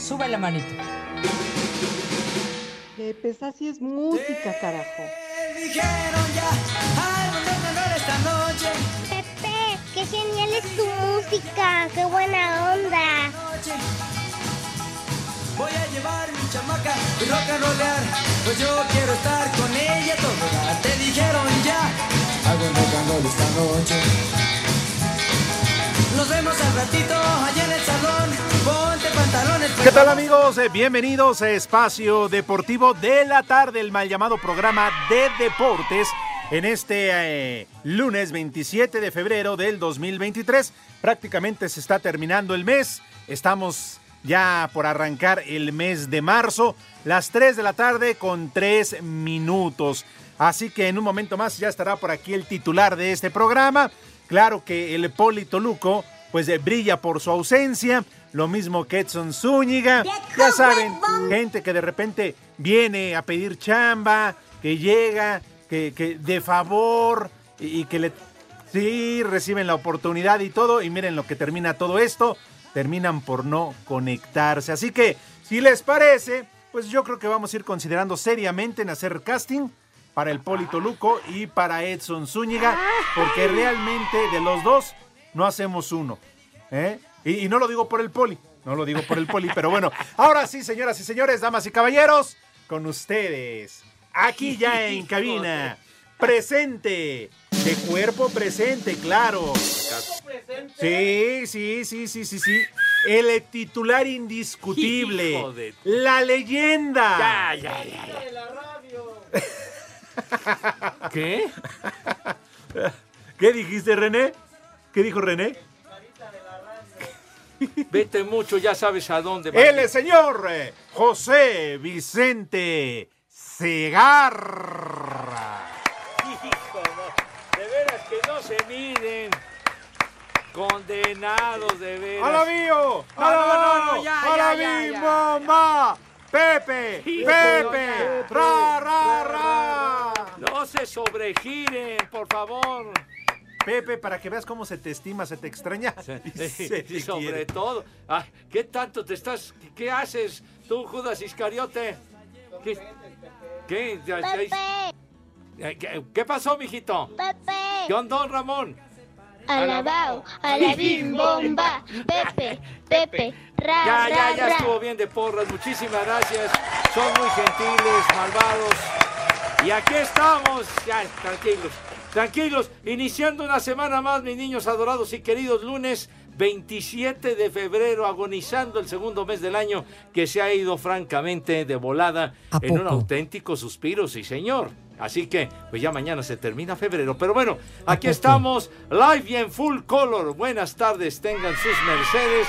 Sube la manito. Pepe, esa sí es música, carajo. Dijeron ya, algo de esta noche. Pepe, qué genial es tu música. Qué buena onda. Voy a llevar mi chamaca y rock and rollear. Pues yo quiero estar con ella todo. Te dijeron ya, algo de rock and roll esta noche. Nos vemos al ratito allá en el salón. Ponte pantalones. ¿Qué tal amigos? Eh, Bienvenidos a Espacio Deportivo de la tarde, el mal llamado programa de deportes. En este eh, lunes 27 de febrero del 2023, prácticamente se está terminando el mes. Estamos ya por arrancar el mes de marzo, las 3 de la tarde con 3 minutos. Así que en un momento más ya estará por aquí el titular de este programa. Claro que el Polito Luco pues eh, brilla por su ausencia, lo mismo que Edson Zúñiga. Ya saben, gente que de repente viene a pedir chamba, que llega, que, que de favor y, y que le sí reciben la oportunidad y todo y miren lo que termina todo esto, terminan por no conectarse. Así que si les parece, pues yo creo que vamos a ir considerando seriamente en hacer casting para el Polito Luco y para Edson Zúñiga, porque realmente de los dos no hacemos uno. ¿eh? Y, y no lo digo por el Poli, no lo digo por el Poli, pero bueno, ahora sí, señoras y señores, damas y caballeros, con ustedes, aquí ya en cabina, presente, de cuerpo presente, claro. Sí, sí, sí, sí, sí, sí. El titular indiscutible. La leyenda. Ya, ya, ya, ya. ¿Qué? ¿Qué dijiste, René? ¿Qué dijo René? Vete mucho, ya sabes a dónde. El señor eh, José Vicente Segarra. Hijo, no. De veras que no se miren. Condenados, de veras. ¡A la mío! No, ¡A no, la no, no, ya, ¡A la ya, mi ya. mamá! ¡Pepe! ¡Pepe! ¡Ra, ra, ra! No se sobregiren, por favor. Pepe, para que veas cómo se te estima, se te extraña. y se Y sobre quiere. todo, ay, ¿qué tanto te estás, qué haces tú, Judas Iscariote? ¿Qué? ¿Qué? Pepe, Eh, ¿Qué, qué pasó, mijito? Pepe. ¿Qué onda, don Ramón? Alabao, alabim, bomba. Pepe, Pepe, ra, Ya, ra, ya, ya ra. estuvo bien de porras. Muchísimas gracias. Son muy gentiles, malvados. Y aquí estamos. Ya, tranquilos. Tranquilos. Iniciando una semana más, mis niños adorados y queridos. Lunes 27 de febrero, agonizando el segundo mes del año que se ha ido francamente de volada ¿A en un auténtico suspiro, sí, señor. Así que, pues ya mañana se termina febrero. Pero bueno, aquí estamos, live y en full color. Buenas tardes, tengan sus mercedes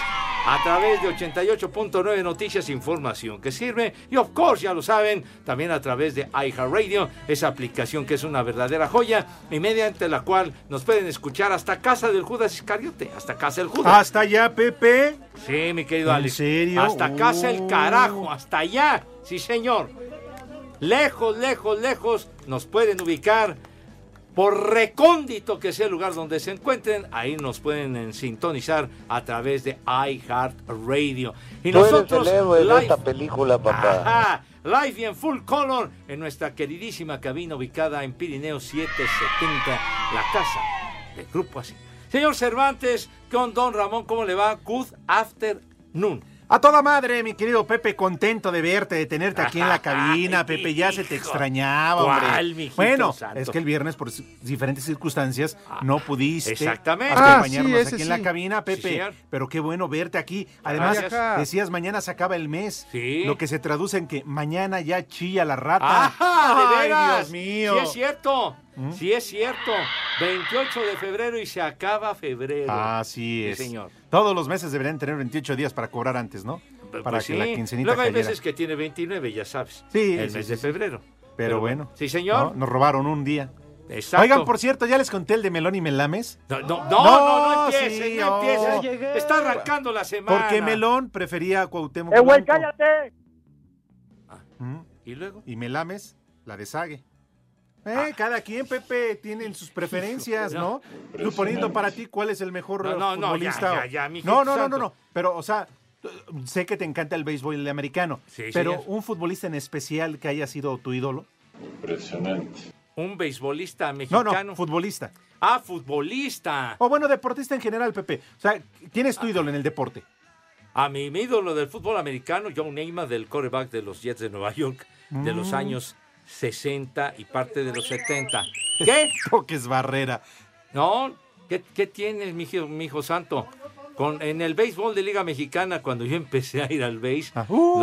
a través de 88.9 Noticias Información que sirve. Y of course, ya lo saben, también a través de iHeartRadio, esa aplicación que es una verdadera joya y mediante la cual nos pueden escuchar hasta casa del Judas Iscariote, hasta casa del Judas. ¿Hasta allá, Pepe? Sí, mi querido ¿En Alex. serio? Hasta casa el Oh. carajo, hasta allá. Sí, señor. Lejos, lejos, lejos nos pueden ubicar. Por recóndito que sea el lugar donde se encuentren, ahí nos pueden eh, sintonizar a través de iHeartRadio. Y Tú eres nosotros, el héroe de live- esta película, papá. Ajá, live y en full color en nuestra queridísima cabina ubicada en Pirineo 770, la casa del Grupo Así. Señor Cervantes, con Don Ramón, ¿cómo le va? Good afternoon. A toda madre, mi querido Pepe, contento de verte, de tenerte aquí en la cabina, Pepe, ya se te extrañaba, ¿Cuál, hombre. Bueno, santo? es que el viernes por diferentes circunstancias no pudiste exactamente. acompañarnos Ah, sí, aquí en la cabina, Pepe, pero qué bueno verte aquí. Además, Gracias. decías mañana se acaba el mes, Sí. lo que se traduce en que mañana ya chilla la rata. ¡Ah, de Ay, veras! Dios mío. Sí es cierto, sí es cierto. 28 de febrero y se acaba febrero. Así es. Sí, señor. Todos los meses deberían tener 28 días para cobrar antes, ¿no? Para Pues que sí. la quincenita Luego hay cayera. veces que tiene 29, ya sabes. Sí, El sí, mes sí, de sí. febrero. Pero bueno. Sí, señor. ¿no? Nos robaron un día. Exacto. Oigan, por cierto, ¿ya les conté el de Melón y Melames? No, no, no, no, no, No, empieces, sí, no empieces. Ya llegué. Está arrancando la semana. Porque Melón prefería a Cuauhtémoc ¡Eh, güey, cállate! Mm, ¿Y luego? Y Melames, la de Sague. Eh, cada quien, Pepe, tienen sus preferencias, ¿no? Tú poniendo para ti cuál es el mejor No, no, no, ya, futbolista. ya, ya, mijito no, no, no, no, no. Pero, o sea, sé que te encanta el béisbol americano. Sí, pero señor. un futbolista en especial que haya sido tu ídolo. Un beisbolista No, mexicano. no, futbolista. ah, futbolista. O bueno, deportista en general, Pepe. O sea, ¿quién es tu ídolo en el deporte? A mi, mi ídolo del fútbol americano, John Neymar, del quarterback de los Jets de Nueva York, de los Mm. años 60 y parte de los 70. ¿Qué? Toques Barrera. No, ¿qué, qué tienes, mi hijo, mi hijo santo? Con, en el béisbol de Liga Mexicana, cuando yo empecé a ir al béis, Ah, uh,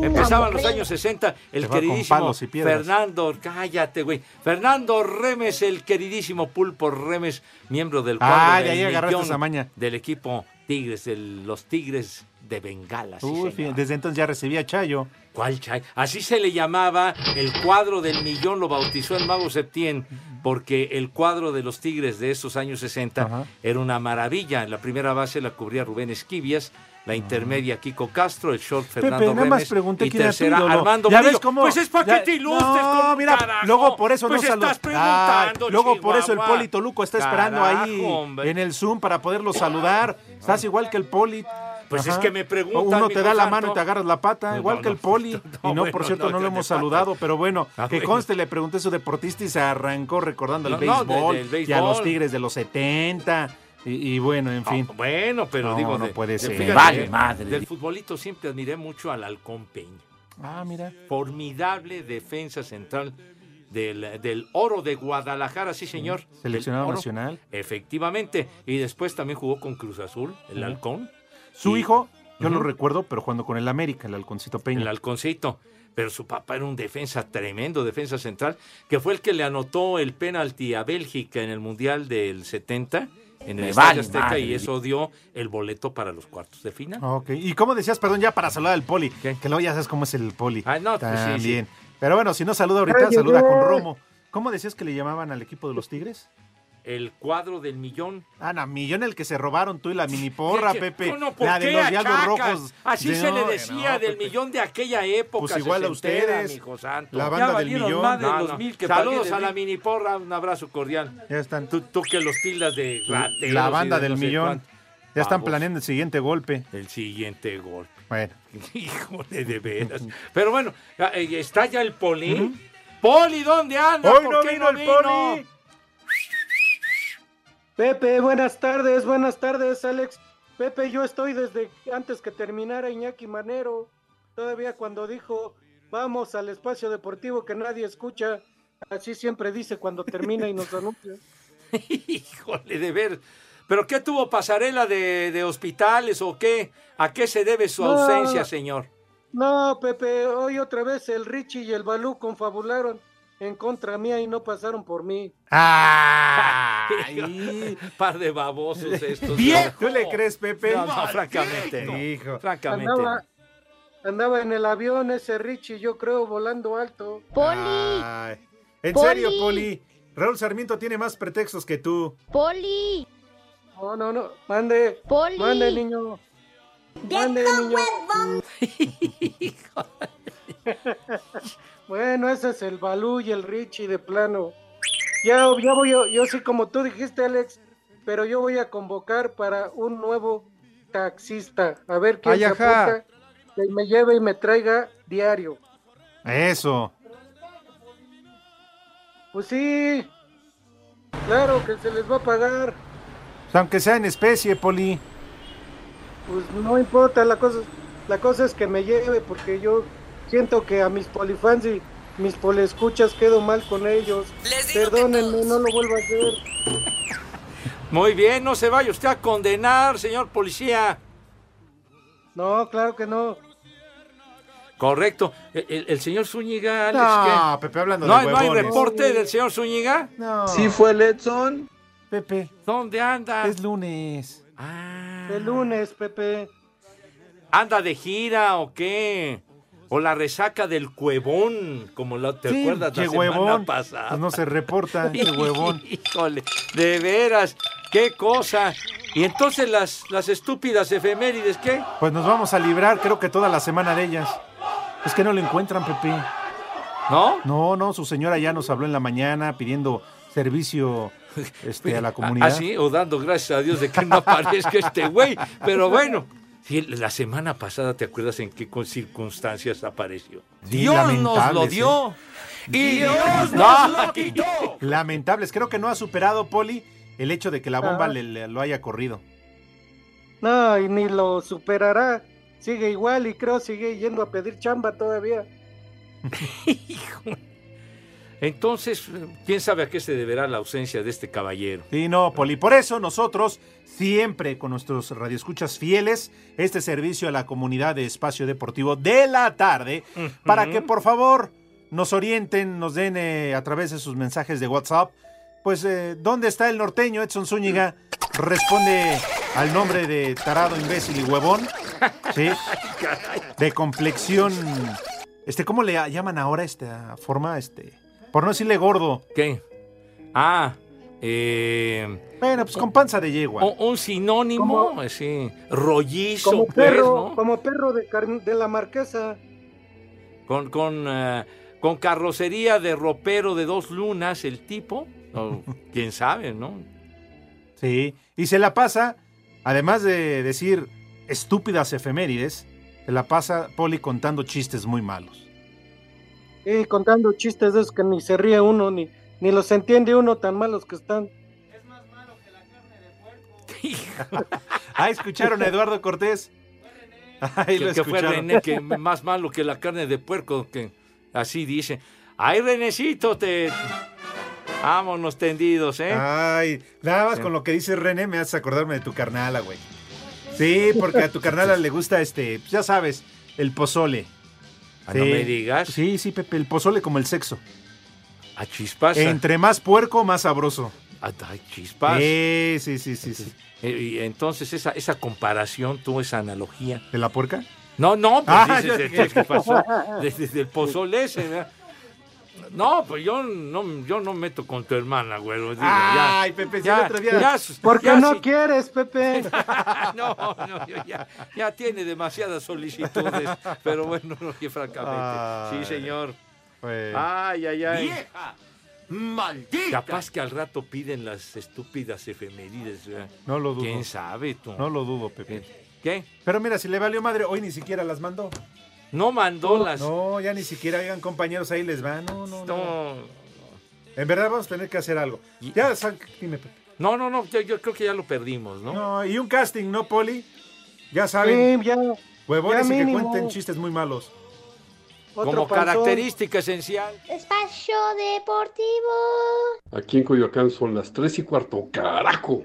no, empezaban los años 60, el queridísimo. Fernando, cállate, güey, Fernando Remes, el queridísimo Pulpo Remes, miembro del cuadro Ah, de del agarraste millón esa maña. del equipo Tigres, de los Tigres de Bengala. sí, Uy, desde entonces ya recibía Chayo. ¿Cuál chay? Así se le llamaba el cuadro del millón, lo bautizó el mago Septién, porque el cuadro de los Tigres de esos años 60 Ajá. era una maravilla. En la primera base la cubría Rubén Esquivias, la intermedia Kiko Castro, el short Fernando Pepe, nada más pregunté y quién era tu. Armando ¿Ya ves cómo? Pues es para que te ilustres No, con mira, carajo. luego por eso pues no estás. Ay, preguntando, luego por eso el. Poli Toluco está esperando ahí hombre. en el Zoom para poderlo saludar. Estás igual que el Poli. Pues es que me preguntan, Uno te da la mano y te agarras la pata, No, igual no, que el Poli. no, y no, bueno, por cierto, no, no, lo de hemos saludado, pero bueno, Ah, que bueno. conste, le pregunté a su deportista y se arrancó recordando el de- béisbol, del y a los. Tigres de los 70. Y, y bueno, en fin. Ah, bueno, pero No, digo, no de- puede de- ser. fíjate, Vale, madre. Del futbolito siempre admiré mucho al Halcón Peña. Ah, mira. formidable defensa central del, del Oro de Guadalajara, sí señor. del Seleccionado nacional. Efectivamente. Y después también jugó con Cruz Azul, el halcón. Su Y- hijo, yo lo Ujú. recuerdo, pero jugando con el América, el Halconcito Peña. El halconcito. Pero su papá era un defensa tremendo, defensa central, que fue el que le anotó el penalti a Bélgica en el Mundial del 70, en el Estadio vale Azteca, madre. y eso dio el boleto para los cuartos de final. Ok, y como decías, perdón, ya para saludar al Poli, que luego ya sabes cómo es el Poli. Ah, no, pues sí, sí. También. Pero bueno, si no saluda ahorita, Ay, saluda con. Romo. ¿Cómo decías que le llamaban al equipo de los Tigres? El cuadro del millón. No, millón el que se robaron tú y la mini porra. Pepe. No, no, ¿por la de los Diablos? Rojos. Así De- se le decía del Pepe. millón de aquella época. Pues igual a ustedes, santo. la banda Ya del millón. más de los mil que Saludos a la mini porra, un abrazo cordial. Ya están. Tú, tú que los tildas de rateros La banda de del millón. cuánto. Ya están Vamos. planeando el siguiente golpe. El siguiente golpe. Bueno. Híjole, de veras. Pero bueno, eh, está ya el Poli. Poli, ¿dónde anda? Hoy ¿Por no qué vino el Poli. Pepe, buenas tardes, buenas tardes, Alex. Pepe, yo estoy desde antes que terminara Iñaki Manero, todavía cuando dijo, vamos al espacio deportivo que nadie escucha, así siempre dice cuando termina y nos anuncia. Híjole, de ver. ¿Pero qué tuvo pasarela de, de hospitales o qué? ¿A qué se debe su No. ausencia, señor? No, Pepe, hoy otra vez el Richie y el Balú confabularon en contra mía y no pasaron por mí. ¡Ay! Par de babosos estos. Bien. ¿no? ¿Tú le crees, Pepe? No, no, francamente. no. Hijo. Francamente. Andaba, andaba en el avión ese Richie, yo creo, volando alto. Ay. En Poli. serio, Poli. Raúl Sarmiento tiene más pretextos que tú. Poli. No, no, no. Mande. Poli. Mande, niño. Mande, niño. bueno, ese es el Balú y el Richie de plano. Ya, ya voy, yo, yo sí, como tú dijiste, Alex, pero yo voy a convocar para un nuevo taxista. A ver quién Ay, se apunta, que me lleve y me traiga diario. Eso. Pues sí, claro que se les va a pagar. Aunque sea en especie, Poli. Pues no importa, la cosa, la cosa es que me lleve porque yo siento que a mis polifans y mis polescuchas quedo mal con ellos. Perdónenme, no lo vuelvo a hacer. Muy bien, no se vaya usted a condenar, señor policía. No, claro que no. Correcto. El, el- el señor Zúñiga, Alex, No, ¿qué? Pepe, hablando ¿No, de hay- no hay huevones. reporte del señor Zúñiga? No. Sí fue Letson. Pepe, ¿Dónde anda? es lunes. Ah, El lunes, Pepe. ¿Anda de gira o qué? O la resaca del cuevón, como la, te Sí, acuerdas la semana huevón. pasada. Pues no se reporta, qué huevón. Híjole, de veras, qué cosa. Y entonces las, las estúpidas efemérides, ¿qué? Pues nos vamos a librar, creo que toda la semana de ellas. Es que no lo encuentran, Pepe. ¿No? No, no, su señora ya nos habló en la mañana pidiendo servicio este, a la comunidad. Ah, sí, o dando gracias a Dios de que no aparezca este güey. Pero bueno, sí, la semana pasada, ¿te acuerdas en qué con- circunstancias apareció? Sí, Dios nos lo dio. ¿eh? Y Dios nos lo quitó. Lamentables, creo que no ha superado, Poli, el hecho de que la bomba le, le- lo haya corrido. No, y ni lo superará. Sigue igual y creo sigue yendo a pedir chamba todavía. Entonces, ¿quién sabe a qué se deberá la ausencia de este caballero? Sí, no, Poli. Por eso nosotros, siempre con nuestros radioescuchas fieles, este servicio a la comunidad de Espacio Deportivo de la tarde, para que por favor nos orienten, nos den eh, a través de sus mensajes de WhatsApp, pues, eh, ¿dónde está el norteño Edson Zúñiga? Responde al nombre de tarado, imbécil y huevón, ¿sí? De complexión, este, ¿cómo le llaman ahora esta forma? Este, por no decirle gordo. ¿Qué? Ah, eh, Bueno, pues con panza de yegua. un, un sinónimo, así, rollizo, Como pues, perro, ¿no? como perro de, de la marquesa. Con, con, eh, con carrocería de ropero de dos lunas, el tipo. O, quién sabe, ¿no? Sí, y se la pasa, además de decir estúpidas efemérides, se la pasa Poli contando chistes muy malos. Y contando chistes de esos que ni se ríe uno, ni, ni los entiende uno tan malos que están. Ah, ¿escucharon a Eduardo Cortés? Ahí lo que, que fue. René, que más malo que la carne de puerco, que así dice. Ay, Renecito, te... Vámonos tendidos, ¿eh? Ay, nada más Sí. con lo que dice René me hace acordarme de tu carnala, güey. Sí, porque a tu carnala le gusta este, pues ya sabes, el pozole. Ah, no me digas. Sí, sí, Pepe, el pozole como el sexo. A chispas. Entre más puerco, más sabroso. Ay, chispas. Sí, sí, sí, sí, sí. Eh, y entonces esa, esa comparación, tú, esa analogía. ¿De la puerca? No, no, pues Ah, dices, yo ¿qué, dije. qué pasó? Desde, desde el pozole ese, ¿verdad? No, pues yo no, yo no meto con tu hermana, güey. digo, ya. Ay, Pepe, si ya, el otro día- ya, Porque ya no quieres, Pepe. no, no, yo ya, ya tiene demasiadas solicitudes. Pero bueno, no, que francamente. Ay. Sí, señor. Pues, Ay, ay, ay. ¡Vieja! ¡Maldita! Capaz que al rato piden las estúpidas efemérides. ¿verdad? no lo dudo. ¿Quién sabe tú? No lo dudo, Pepe. ¿Qué? Pero mira, si le valió madre, hoy ni siquiera las mandó. No mandó las. No, ya ni siquiera, oigan, compañeros, ahí les va. No, no, no. No, En verdad vamos a tener que hacer algo. Y- Ya, dime, Pepe. no, no, no, yo, yo creo que ya lo perdimos, ¿no? No, y un casting, ¿no, Poli? Ya saben, Sí, ya. huevones ya y que cuenten chistes muy malos. Otro Como panzón. característica esencial. Espacio Deportivo. Aquí en Coyoacán son las 3 y cuarto. ¡Carajo!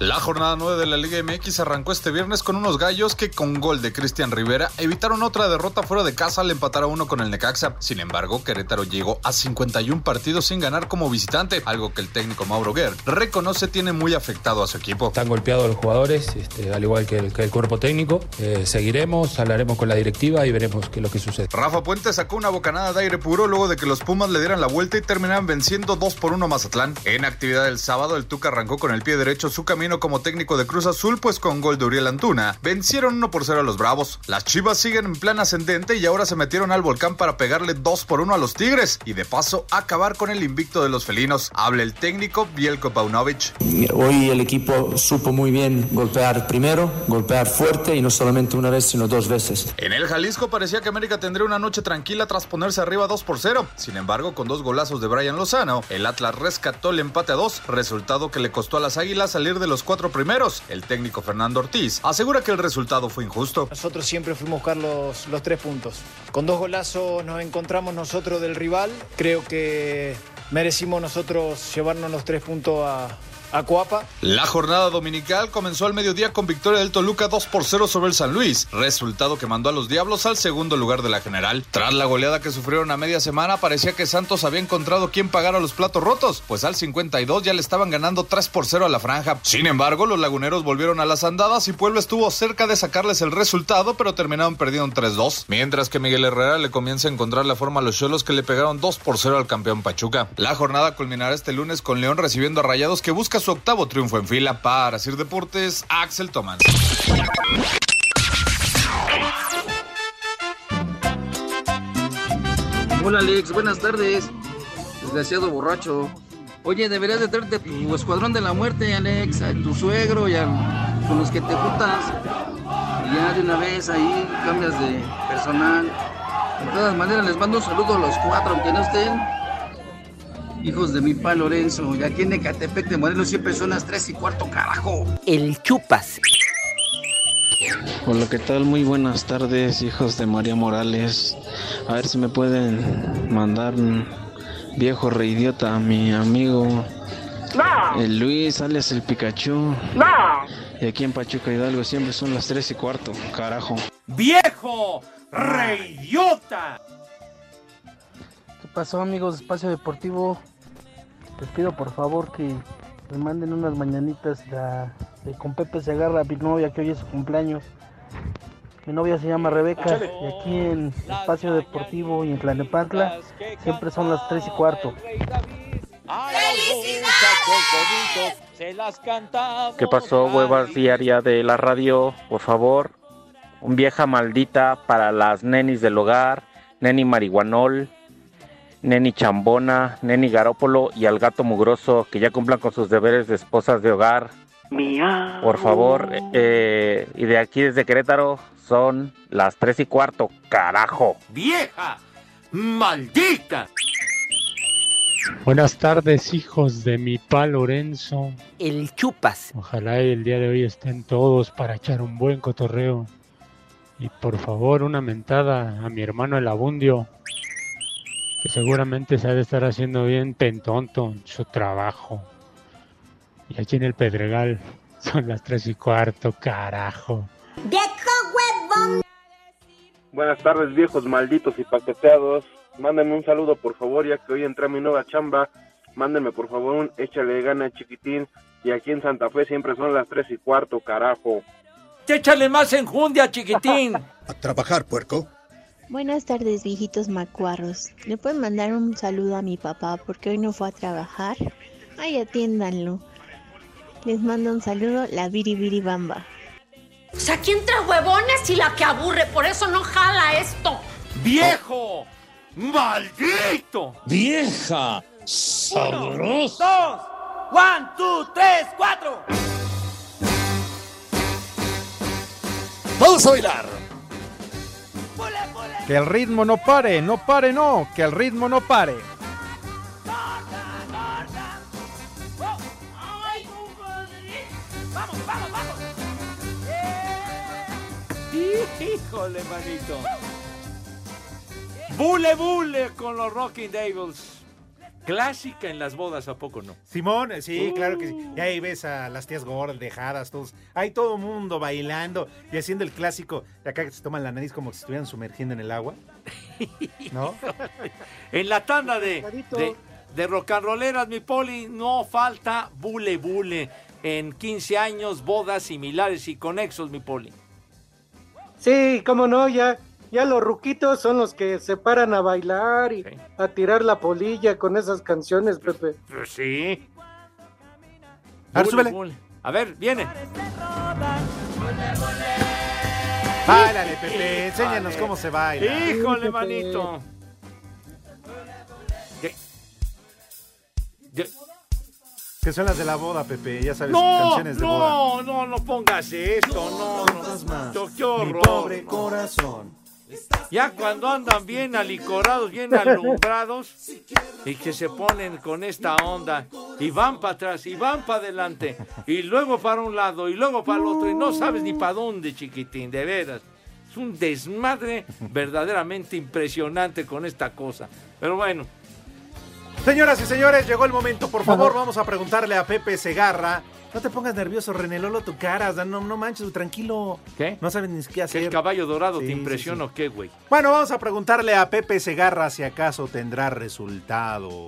La jornada 9 de la Liga MX arrancó este viernes con unos gallos que con gol de Cristian Rivera evitaron otra derrota fuera de casa al empatar a uno con el Necaxa. Sin embargo, Querétaro llegó a 51 partidos sin ganar como visitante, algo que el técnico Mauro Guerr reconoce tiene muy afectado a su equipo. Están golpeados los jugadores, este, al igual que el, que el cuerpo técnico. Eh, seguiremos, hablaremos con la directiva y veremos qué es lo que sucede. Rafa Puente sacó una bocanada de aire puro luego de que los Pumas le dieran la vuelta y terminaran venciendo 2 por 1 Mazatlán. En actividad del sábado, el Tuca arrancó con el pie derecho su camino camino como técnico de Cruz Azul, pues con gol de Uriel Antuna, vencieron 1 por 0 a los Bravos. Las Chivas siguen en plan ascendente y ahora se metieron al volcán para pegarle 2 por 1 a los Tigres y de paso acabar con el invicto de los felinos. Habla el técnico Bielko Paunovic. Hoy el equipo supo muy bien golpear primero, golpear fuerte y no solamente una vez, sino dos veces. En el Jalisco parecía que América tendría una noche tranquila tras ponerse arriba 2 por 0. Sin embargo, con dos golazos de Brian Lozano, el Atlas rescató el empate a 2, resultado que le costó a las Águilas salir de los cuatro primeros. El técnico Fernando Ortiz asegura que el resultado fue injusto. Nosotros siempre fuimos a buscar los, los tres puntos. Con dos golazos nos encontramos nosotros del rival. Creo que merecimos nosotros llevarnos los tres puntos a, a Coapa. La jornada dominical comenzó al mediodía con victoria del Toluca 2 por 0 sobre el San Luis, resultado que mandó a los Diablos al segundo lugar de la general. Tras la goleada que sufrieron a media semana, parecía que Santos había encontrado quién pagara los platos rotos, pues al 52 ya le estaban ganando 3 por 0 a la franja. Sin embargo, los laguneros volvieron a las andadas y Puebla estuvo cerca de sacarles el resultado, pero terminaron perdiendo 3-2. Mientras que Miguel Herrera le comienza a encontrar la forma a los Cholos que le pegaron 2 por 0 al campeón Pachuca. La jornada culminará este lunes con León recibiendo a Rayados que busca su octavo triunfo en fila para Sir Deportes, Axel Tomás. Hola Alex, buenas tardes. Desgraciado borracho. Oye, deberías de traerte tu escuadrón de la muerte, Alex, a tu suegro y a con los que te juntas. Y ya de una vez ahí cambias de personal. De todas maneras, les mando un saludo a los cuatro, aunque no estén. Hijos de mi pa Lorenzo, y aquí en Ecatepec de Morelos siempre son las tres y cuarto, carajo. El chupas. Hola, ¿qué tal? Muy buenas tardes, hijos de María Morales. A ver si me pueden mandar un viejo reidiota a mi amigo el Luis, alias el Pikachu. Y aquí en Pachuca Hidalgo siempre son las tres y cuarto, carajo. ¡Viejo! ¡Reyota! ¿Qué pasó amigos de Espacio Deportivo? Les pido por favor que me manden unas mañanitas de, de con Pepe Segarra, mi novia que hoy es su cumpleaños. Mi novia se llama Rebeca y aquí en Espacio Deportivo y en Tlanepantla siempre son las 3 y cuarto. ¿Qué pasó, huevas diaria de la radio? Por favor, un vieja maldita para las nenis del hogar, neni marihuanol, neni chambona, neni garópolo y al gato mugroso que ya cumplan con sus deberes de esposas de hogar. Por favor, eh, y de aquí desde Querétaro son las tres y cuarto, carajo. ¡Vieja! ¡Maldita! Buenas tardes, hijos de mi pa Lorenzo. El chupas. Ojalá el día de hoy estén todos para echar un buen cotorreo. Y por favor, una mentada a mi hermano el Abundio, que seguramente se ha de estar haciendo bien pentonto en su trabajo. Y aquí en el Pedregal son las tres y cuarto, carajo. Buenas tardes, viejos malditos y paqueteados. Mándenme un saludo, por favor, ya que hoy entré a mi nueva chamba. Mándenme, por favor, un échale gana, chiquitín. Y aquí en Santa Fe siempre son las tres y cuarto, carajo. ¡Échale más enjundia, chiquitín! A trabajar, puerco. Buenas tardes, viejitos macuarros. ¿Le pueden mandar un saludo a mi papá porque hoy no fue a trabajar? Ay, atiéndanlo. Les mando un saludo, la Biribiri Bamba. O sea, aquí entre huevones y la que aburre, por eso no jala esto. ¡Viejo! ¡Maldito! ¡Vieja! ¡Sabroso! ¡Dos! ¡One, two, tres, cuatro! ¡Vamos a bailar! Que el ritmo no pare, no pare, no, que el ritmo no pare. ¡Híjole, manito! ¡Bule, bule con los Rocking Devils! Clásica en las bodas, ¿a poco no? Simón, sí, Uh. claro que sí. Y ahí ves a las tías gordas, dejadas, todos. Hay todo el mundo bailando y haciendo el clásico de acá que se toman la nariz como si estuvieran sumergiendo en el agua. ¿No? En la tanda de, de, de rock and rolleras, mi poli, no falta bule, bule. En 15 años, bodas similares y conexos, mi poli. Sí, cómo no, ya, ya los ruquitos son los que se paran a bailar y a tirar la polilla con esas canciones, Pepe. Pues sí. A ver, súbele. bule. A ver, viene. Báilale, Pepe, enséñanos cómo se baila. Híjole, manito. ¿Qué? ¿Qué? Que son las de la boda, Pepe, ya sabes, No, canciones de boda. no, no, no pongas esto, no, no. Qué- Qué horror. pobre corazón. Ya cuando andan bien alicorados, bien alumbrados, y que se ponen con esta onda, y van para atrás, y van para adelante, y luego para un lado, y luego para el otro, y no sabes ni para dónde, chiquitín, de veras. Es un desmadre verdaderamente impresionante con esta cosa. Pero bueno, Señoras y señores, llegó el momento. Por favor, vamos a preguntarle a Pepe Segarra. No te pongas nervioso, René Lolo, tu cara. No, no manches, tranquilo. ¿Qué? No sabes ni qué hacer. ¿el caballo dorado Sí, te sí, impresiona o qué, güey? Bueno, vamos a preguntarle a Pepe Segarra si acaso tendrá resultado.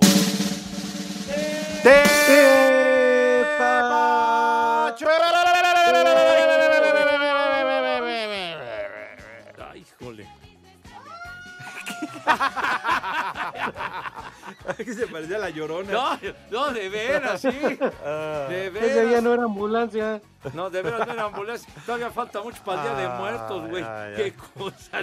Ay, que se parecía a la llorona. No, no, de veras, sí. De Ella ya veras. no era ambulancia. No, de veras no era ambulancia. Todavía falta mucho para el día de Ay, muertos, güey. Qué cosa,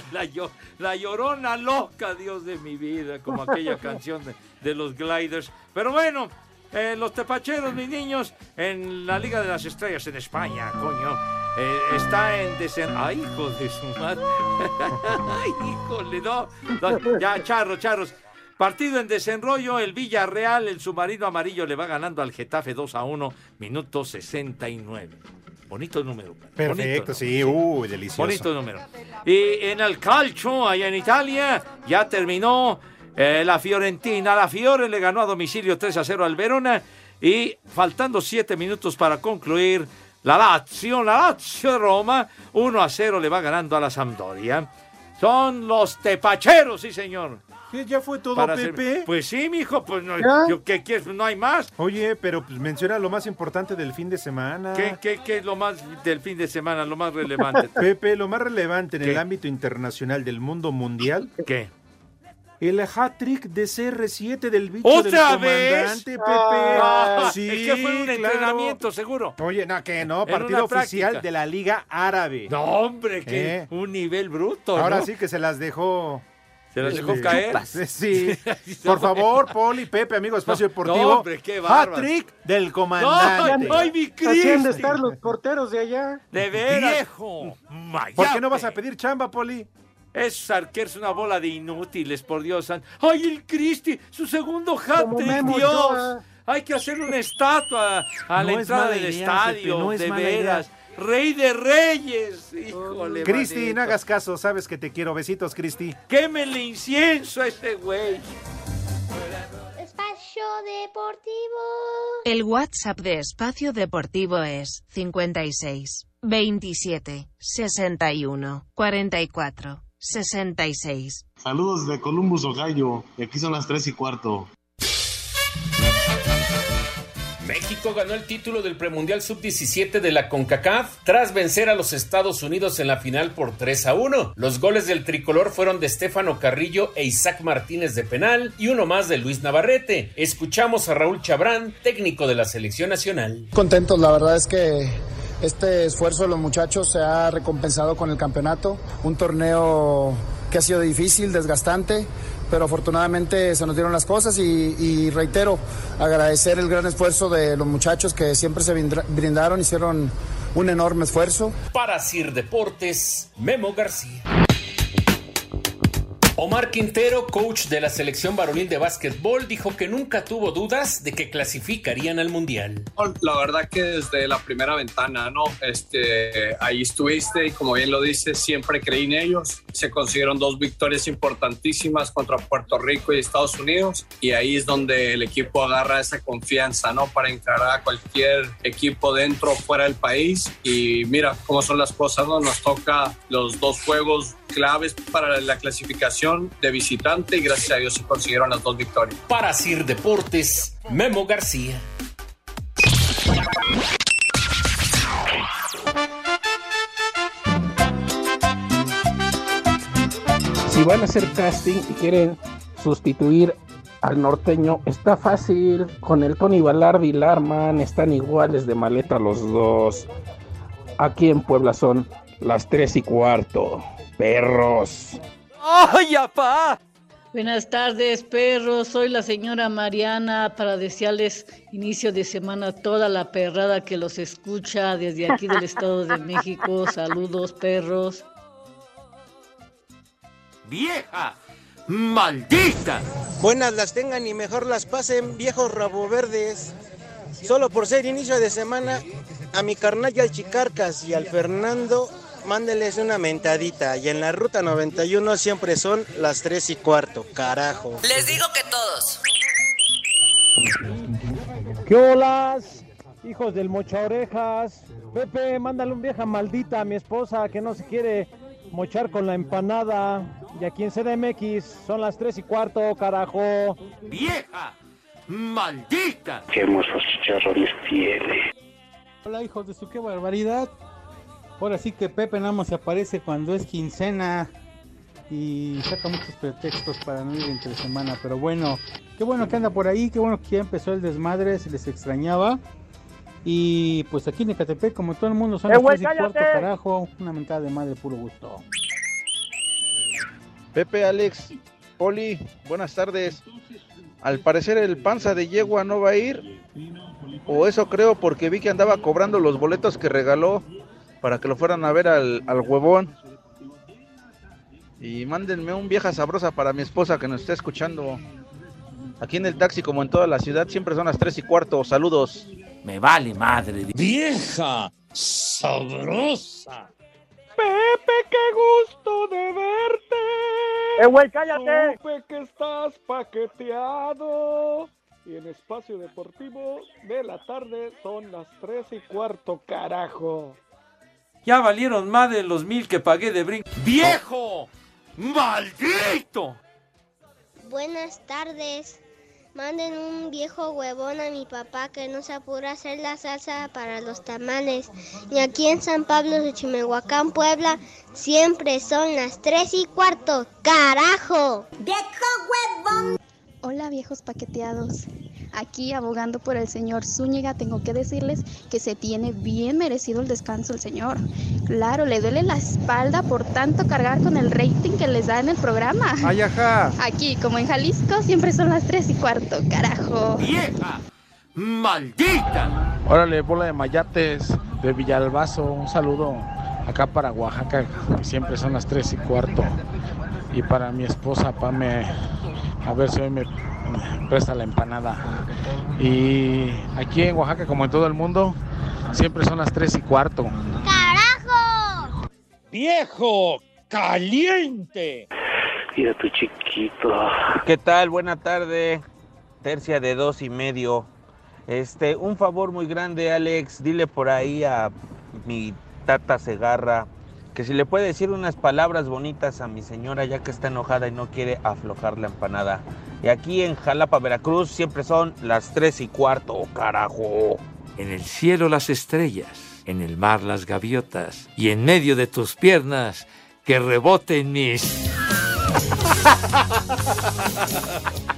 la llorona loca, Dios de mi vida, como aquella canción de, de los Gliders. Pero bueno, eh, los tepacheros, mis niños, en la Liga de las Estrellas en España, coño. Eh, está en desen... ¡Ay, hijo de su madre! ¡Ay, híjole, no! no, Ya, charros, charros. Partido en desenrollo, el Villarreal, el submarino amarillo le va ganando al Getafe 2 a 1, minuto 69. Bonito número. bonito Perfecto, sí, uy, delicioso. Bonito número. Y en el calcio, allá en Italia, ya terminó eh, la Fiorentina. La Fiore le ganó a domicilio 3 a 0 al Verona. Y faltando 7 minutos para concluir, la Lazio, la Lazio de Roma, 1 a 0 le va ganando a la Sampdoria. Son los tepacheros, sí, señor. ¿Ya fue todo, Para hacer- Pepe? Pues sí, mijo, pues no, ¿Ya? yo- ¿qué quieres? No hay más. Oye, pero pues menciona lo más importante del fin de semana. ¿Qué, qué, qué es lo más del fin de semana, lo más relevante? Pepe, lo más relevante en ¿Qué? el ámbito internacional del mundo mundial. ¿Qué? El hat-trick de CR7 del bicho ¿Otra del vez? comandante, Pepe. Ah, sí, es que fue un claro. entrenamiento, seguro. Oye, no, que no, partido oficial de la Liga Árabe. No, hombre, que ¿Eh? un nivel bruto. Ahora ¿no? sí que se las dejó. Se las dejó Este, caer. Sí. Por favor, Poli, Pepe, amigo Espacio No, Deportivo. no, hombre, qué bárbaro. Hat-trick del comandante. No, ay, mi han de estar los porteros de allá. De veras. Viejo. ¿Por qué no vas a pedir chamba, Poli? Es arquero, es una bola de inútiles, por Dios. ¡Ay, el Cristi! ¡Su segundo hat-trick, Memo Dios! Hay que hacer una estatua a la No entrada del idea, estadio, no de idea. veras. Rey de reyes. Híjole, Cristi, no hagas caso, sabes que te quiero. Besitos, Cristi. Quémele incienso a este güey. Espacio Deportivo. El WhatsApp de Espacio Deportivo es 56 27 61 44 66. Saludos de Columbus, Ohio. Y aquí son las 3 y cuarto. México ganó el título del premundial sub-17 de la CONCACAF tras vencer a los Estados Unidos en la final por 3 a 1. Los goles del tricolor fueron de Estefano Carrillo e Isaac Martínez de penal y uno más de Luis Navarrete. Escuchamos a Raúl Chabrán, técnico de la selección nacional. Contentos, la verdad es que este esfuerzo de los muchachos se ha recompensado con el campeonato, un torneo que ha sido difícil, desgastante, pero afortunadamente se nos dieron las cosas y, reitero, agradecer el gran esfuerzo de los muchachos que siempre se brinda- brindaron, hicieron un enorme esfuerzo. Para Sir Deportes, Memo García. Omar Quintero, coach de la selección varonil de básquetbol, dijo que nunca tuvo dudas de que clasificarían al Mundial. La verdad que desde la primera ventana, ¿no? Este, ahí estuviste y como bien lo dices, siempre creí en ellos. Se consiguieron dos victorias importantísimas contra Puerto Rico y Estados Unidos y ahí es donde el equipo agarra esa confianza, ¿no? Para encarar a cualquier equipo dentro o fuera del país y mira cómo son las cosas, ¿no? Nos toca los dos juegos claves para la clasificación de visitante y gracias a Dios se consiguieron las dos victorias. Para Sir Deportes, Memo García. Si van a hacer casting y quieren sustituir al norteño. Está fácil. Con el Tony Balardi y Larman están iguales de maleta los dos. Aquí en Puebla son las tres y cuarto. Perros. ¡Ay, apá! Buenas tardes, perros. Soy la señora Mariana para desearles inicio de semana a toda la perrada que los escucha desde aquí del Estado de México. Saludos, perros. ¡Vieja! ¡Maldita! Buenas las tengan y mejor las pasen, viejos rabo verdes. Solo por ser inicio de semana, a mi carnal y al Chicarcas y al Fernando, mándeles una mentadita. Y en la ruta 91 siempre son las 3 y cuarto, carajo. Les digo que todos. ¿Qué olas? Hijos del mocha orejas. Pepe, mándale un vieja maldita a mi esposa que no se quiere mochar con la empanada. Y aquí en CDMX son las 3 y cuarto, carajo. ¡Vieja! ¡Maldita! ¡Qué hermosos chicharrones tiene! Hola, hijos de su qué barbaridad. Ahora sí que Pepe nada más se aparece cuando es quincena y saca muchos pretextos para no ir entre semana. Pero bueno, qué bueno que anda por ahí, qué bueno que ya empezó el desmadre, se les extrañaba. Y pues aquí en Ecatepec, como todo el mundo, son ¡Eh, tres y cuarto, carajo. Una mentada de madre, puro gusto. Pepe, Alex, Poli, buenas tardes. Al parecer el panza de yegua no va a ir. O eso creo porque vi que andaba cobrando los boletos que regaló para que lo fueran a ver al, al huevón. Y mándenme un vieja sabrosa para mi esposa que nos está escuchando. Aquí en el taxi, como en toda la ciudad, siempre son las 3 y cuarto. Saludos. Me vale madre. ¡Vieja! ¡Sabrosa! Pepe, qué gusto de verte. ¡Eh, güey, cállate! Supe que estás paqueteado. Y en espacio deportivo de la tarde son las 3 y cuarto, carajo. Ya valieron más de los mil que pagué de brinco. ¡Viejo! ¡Maldito! Buenas tardes. Manden un viejo huevón a mi papá que no se apura a hacer la salsa para los tamales. Y aquí en San Pablo de Chimehuacán, Puebla, siempre son las 3 y cuarto. ¡Carajo! ¡Viejo huevón! Hola viejos paqueteados. Aquí abogando por el señor Zúñiga, tengo que decirles que se tiene bien merecido el descanso el señor. Claro, le duele la espalda por tanto cargar con el rating que les da en el programa. Ay, ajá. Aquí, como en Jalisco, siempre son las 3 y cuarto, carajo. ¡Vieja! ¡Maldita! Órale, bola de mayates de Villalbazo. Un saludo acá para Oaxaca. que Siempre son las 3 y cuarto. Y para mi esposa, Pame, a ver si hoy me presta la empanada. Y aquí en Oaxaca, como en todo el mundo, siempre son las 3 y cuarto. ¡Carajo! ¡Viejo! ¡Caliente! Mira tu chiquito. ¿Qué tal? Buena tarde. Tercia de dos y medio. Este, un favor muy grande, Alex. Dile por ahí a mi tata Segarra que si le puede decir unas palabras bonitas a mi señora ya que está enojada y no quiere aflojar la empanada. Y aquí en Jalapa, Veracruz, siempre son las tres y cuarto, carajo. En el cielo las estrellas, en el mar las gaviotas y en medio de tus piernas que reboten mis...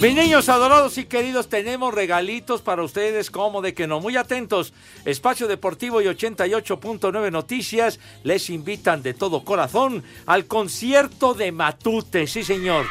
Mis niños adorados y queridos, tenemos regalitos para ustedes, como de que no, muy atentos. Espacio Deportivo y 88.9 Noticias les invitan de todo corazón al concierto de Matute, sí señor.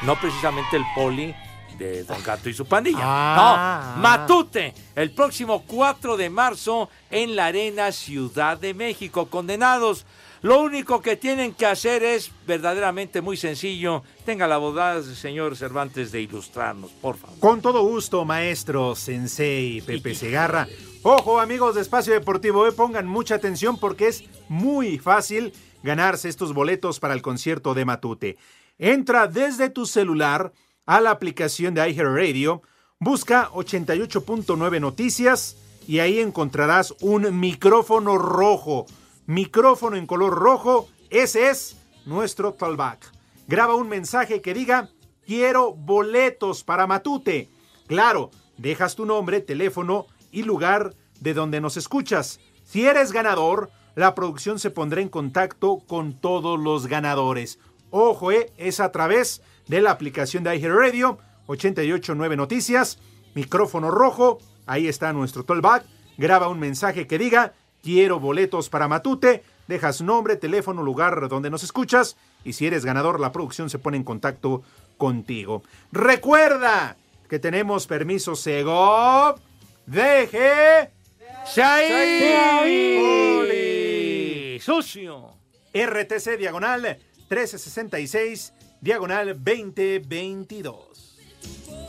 No precisamente el poli de Don Gato y su pandilla. Ah. no, Matute, el próximo 4 de marzo en la Arena Ciudad de México. Condenados. Lo único que tienen que hacer es verdaderamente muy sencillo. Tenga la bondad, señor Cervantes, de ilustrarnos, por favor. Con todo gusto, maestro Sensei Pepe Segarra. Ojo, amigos de Espacio Deportivo, eh, pongan mucha atención porque es muy fácil ganarse estos boletos para el concierto de Matute. Entra desde tu celular a la aplicación de iHeartRadio, busca 88.9 Noticias y ahí encontrarás un micrófono rojo. Micrófono en color rojo, ese es nuestro callback. Graba un mensaje que diga, quiero boletos para Matute. Claro, dejas tu nombre, teléfono y lugar de donde nos escuchas. Si eres ganador, la producción se pondrá en contacto con todos los ganadores. Ojo, eh, es a través de la aplicación de iHeartRadio 889 Noticias, micrófono rojo, ahí está nuestro tollback, graba un mensaje que diga quiero boletos para Matute, dejas nombre, teléfono, lugar donde nos escuchas y si eres ganador la producción se pone en contacto contigo. Recuerda que tenemos permiso Segov, deje Shai Sucio. RTC diagonal 1366 diagonal 2022.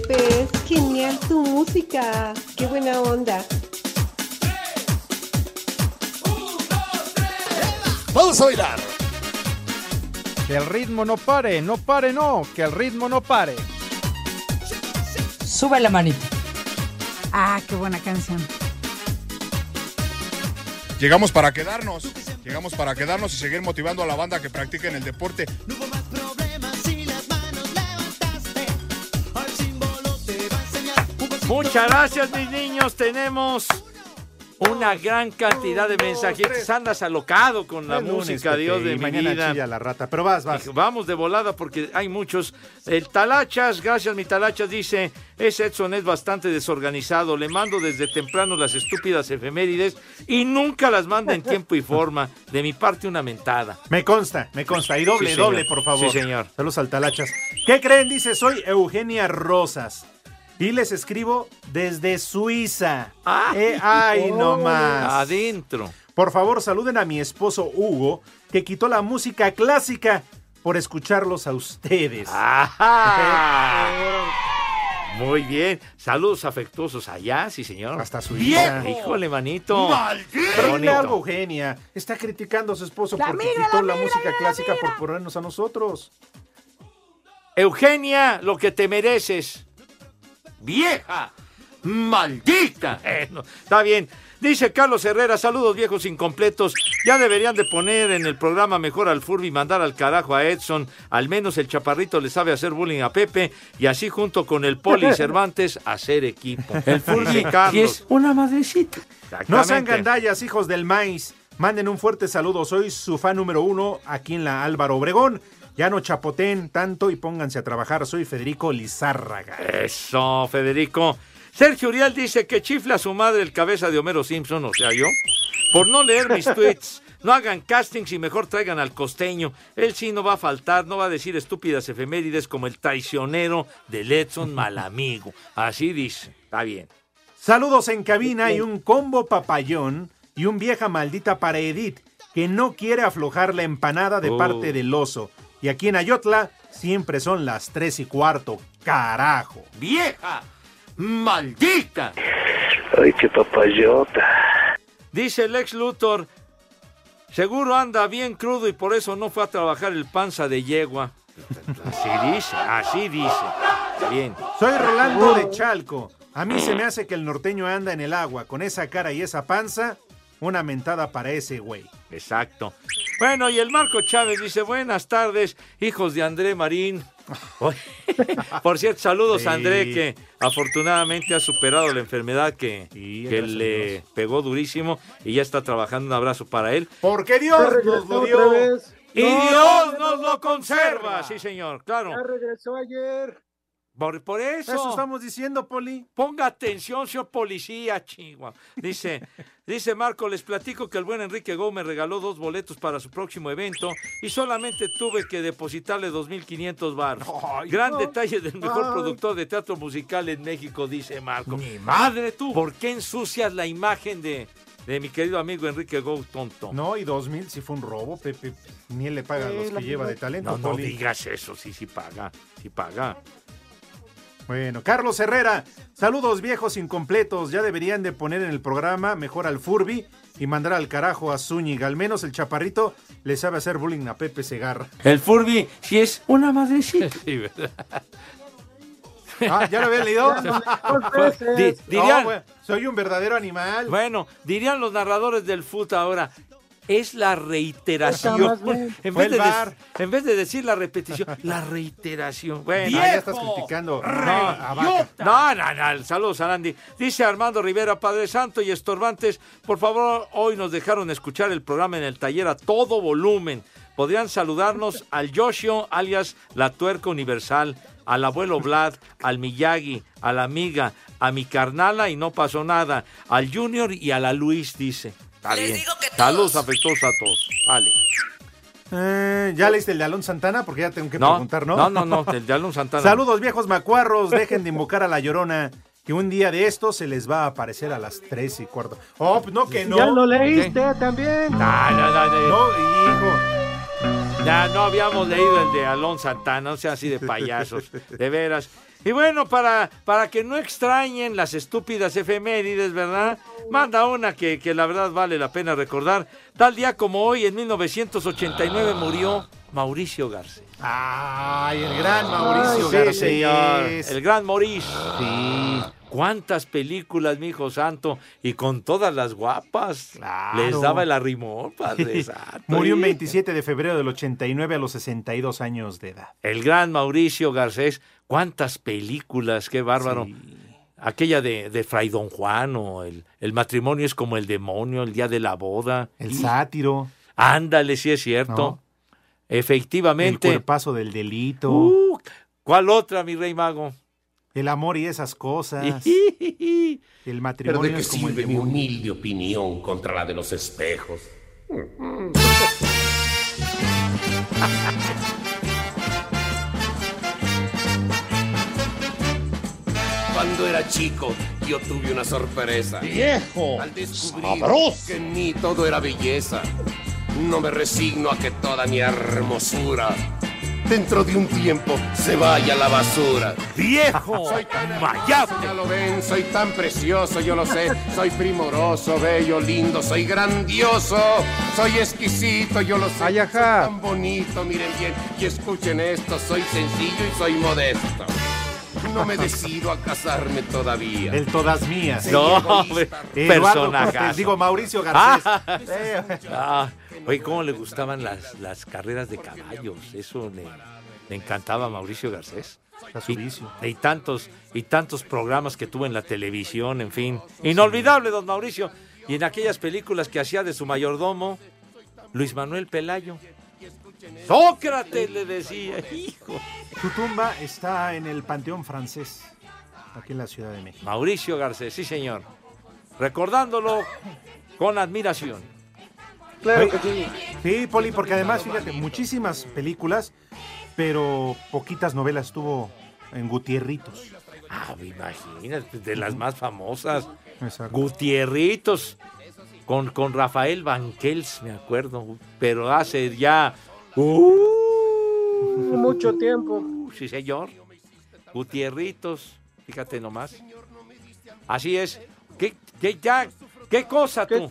Pepe, es genial tu música. Qué buena onda. Vamos a bailar. Que el ritmo no pare, no pare, no, que el ritmo no pare. Sube la manita. Ah, qué buena canción. Llegamos para quedarnos. Llegamos para quedarnos y seguir motivando a la banda que practiquen el deporte. Muchas gracias, mis niños. Tenemos una gran cantidad de mensajitos. Andas alocado con la lunes, música, Pepe, Dios de mi mañana vida. chilla la rata, pero vas, vas. Vamos de volada porque hay muchos. El Talachas, gracias mi Talachas, dice, ese Edson es bastante desorganizado, le mando desde temprano las estúpidas efemérides y nunca las manda en tiempo y forma. De mi parte una mentada. Me consta, me consta. Y doble, Sí, doble, por favor. Sí, señor. Saludos al Talachas. ¿Qué creen? Dice, soy Eugenia Rosas. Y les escribo desde Suiza. Eh, ay, no más. Adentro. Por favor, saluden a mi esposo Hugo, que quitó la música clásica por escucharlos a ustedes. Ajá. Muy bien. Saludos afectuosos allá, sí, señor. Hasta Suiza. Bien. Híjole, manito. Pero dile algo, Eugenia. Está criticando a su esposo La porque migra, quitó la la, migra, música la clásica por ponernos a nosotros. Eugenia, lo que te mereces. Vieja, maldita. Bueno, está bien. Dice Carlos Herrera, saludos viejos incompletos. Ya deberían de poner en el programa mejor al Furby y mandar al carajo a Edson. Al menos el chaparrito le sabe hacer bullying a Pepe y así junto con el Poli Cervantes hacer equipo. El Furby, Carlos. y es una madrecita. No sean gandallas, hijos del maíz. Manden un fuerte saludo. Soy su fan número uno aquí en la Álvaro Obregón. Ya no chapoteen tanto y pónganse a trabajar. Soy Federico Lizárraga. Eso, Federico. Sergio Uriel dice que chifla a su madre el cabeza de Homero Simpson, o sea, yo, por no leer mis tweets. No hagan castings y mejor traigan al costeño. Él sí no va a faltar, no va a decir estúpidas efemérides como el traicionero de Letson Malamigo. Así dice. Está bien. Saludos en cabina y un combo papayón y un vieja maldita para Edith que no quiere aflojar la empanada de Oh. parte del oso. Y aquí en Ayotla siempre son las tres y cuarto. Carajo. ¡Vieja! ¡Maldita! Ay, qué papayota. Dice el ex Luthor, seguro anda bien crudo y por eso no fue a trabajar el panza de yegua. Así dice, así dice. Bien. Soy Rolando de Chalco. A mí se me hace que el norteño anda en el agua con esa cara y esa panza. Una mentada para ese güey. Exacto. Bueno, y el Marco Chávez dice, buenas tardes, hijos de André Marín. Por cierto, saludos Sí. a André, que afortunadamente ha superado la enfermedad que, que le pegó durísimo y ya está trabajando. Un abrazo para él. Porque Dios nos lo dio. Y No, Dios no, nos no, lo conserva. Sí, señor, claro. Ya regresó ayer. Por, por eso. Eso estamos diciendo, Poli. Ponga atención, señor policía, chihuahua. Dice, dice Marco, les platico que el buen Enrique Gómez regaló dos boletos para su próximo evento y solamente tuve que depositarle 2.500 baros. Gran no. detalle del mejor Ay. productor de teatro musical en México, dice Marco. Mi madre tú. ¿Por qué ensucias la imagen de, de mi querido amigo Enrique Go, tonto? No, y 2000 si fue un robo, Pepe. Ni él le paga a los que lleva de talento, No, no Poli. digas eso, sí, sí paga, sí paga. Bueno, Carlos Herrera, saludos viejos incompletos. Ya deberían de poner en el programa mejor al Furby y mandar al carajo a Zúñiga. Al menos el chaparrito le sabe hacer bullying a Pepe Segarra. El Furby, si es una madrecita. Sí, ¿verdad? Ah, ¿ya lo habían leído? Pues, Di- dirían- No, güey, soy un verdadero animal. Bueno, dirían los narradores del fútbol ahora, es la reiteración. En vez, de, en vez de decir la repetición, la reiteración. Bueno, Ah, ya estás criticando No, no, no, no, saludos a Andy. Dice Armando Rivera, Padre Santo y estorbantes, por favor, hoy nos dejaron escuchar el programa en el taller a todo volumen. Podrían saludarnos al Yoshio, alias La Tuerca Universal, al abuelo Vlad, al Miyagi, a la amiga, a mi carnala y no pasó nada, al Junior y a la Luis, dice. Está bien. Saludos afectuosos a todos. Vale. Eh, ¿Ya leíste el de Alonso Santana? Porque ya tengo que No, preguntar, ¿no? no, no, no, el de Alonso Santana. Saludos, viejos macuarros. Dejen de invocar a la llorona. Que un día de estos se les va a aparecer a las tres y cuarto. Oh, pues no, que no. Ya lo leíste también. No, no, no, no. No, hijo. Ya no habíamos leído el de Alonso Santana, no sea así de payasos, de veras. Y bueno, para, para que no extrañen las estúpidas efemérides, ¿verdad? Manda una que, que la verdad vale la pena recordar. Tal día como hoy, en 1989, murió Mauricio Garcés. Ay, el gran Mauricio Garcés. señor. El gran Mauricio. Sí. ¿Cuántas películas, mi hijo santo? Y con todas las guapas. Les daba el arrimón, padre. Murió Y- 27 de febrero del 89 a los 62 años de edad. El gran Mauricio Garcés. ¿Cuántas películas? Qué bárbaro. Aquella de, de Fray Don Juan o el, el matrimonio es como el demonio, el día de la boda. El Y- sátiro. Ándale, sí es cierto. ¿No? El Efectivamente. cuerpazo del delito. Uh, ¿Cuál otra, mi rey mago? El amor y esas cosas. el El Pero matrimonio de qué es como el sirve mi demonio. humilde opinión contra la de los espejos. Cuando era chico, yo tuve una sorpresa. Viejo, Al descubrir sabroso. que en mí todo era belleza, no me resigno a que toda mi hermosura dentro de un tiempo se vaya a la basura. ¡Viejo! Soy tan ya lo ven, soy tan precioso, yo lo sé. Soy primoroso, bello, lindo, soy grandioso, soy exquisito, yo lo sé. Ay, Soy tan bonito, miren bien y escuchen esto, soy sencillo y soy modesto. No me decido a casarme todavía. El todas mías. No. Cortés, digo Mauricio Garcés. Ah. Eh, Ah, oye, cómo le gustaban las, las carreras de caballos. Eso le, le encantaba a Mauricio Garcés. Y, y tantos, y tantos programas que tuvo en la televisión, en fin. Inolvidable, don Mauricio. Y en aquellas películas que hacía de su mayordomo, Luis Manuel Pelayo. Sócrates le decía, hijo. Su tumba está en el Panteón Francés, aquí en la Ciudad de México. Mauricio Garcés, sí señor. Recordándolo con admiración. Claro que sí. Sí, Poli, porque además, fíjate, muchísimas películas, pero poquitas novelas tuvo en Gutierritos. Ah, imagínate, de las más famosas. Exacto. Gutierritos. Con, con Rafael Banquels, me acuerdo. Pero hace ya. ¡Uh! Mucho tiempo. Sí, señor. Gutierritos. Fíjate nomás. Así es. ¿Qué, qué, ya, ¿qué cosa tú?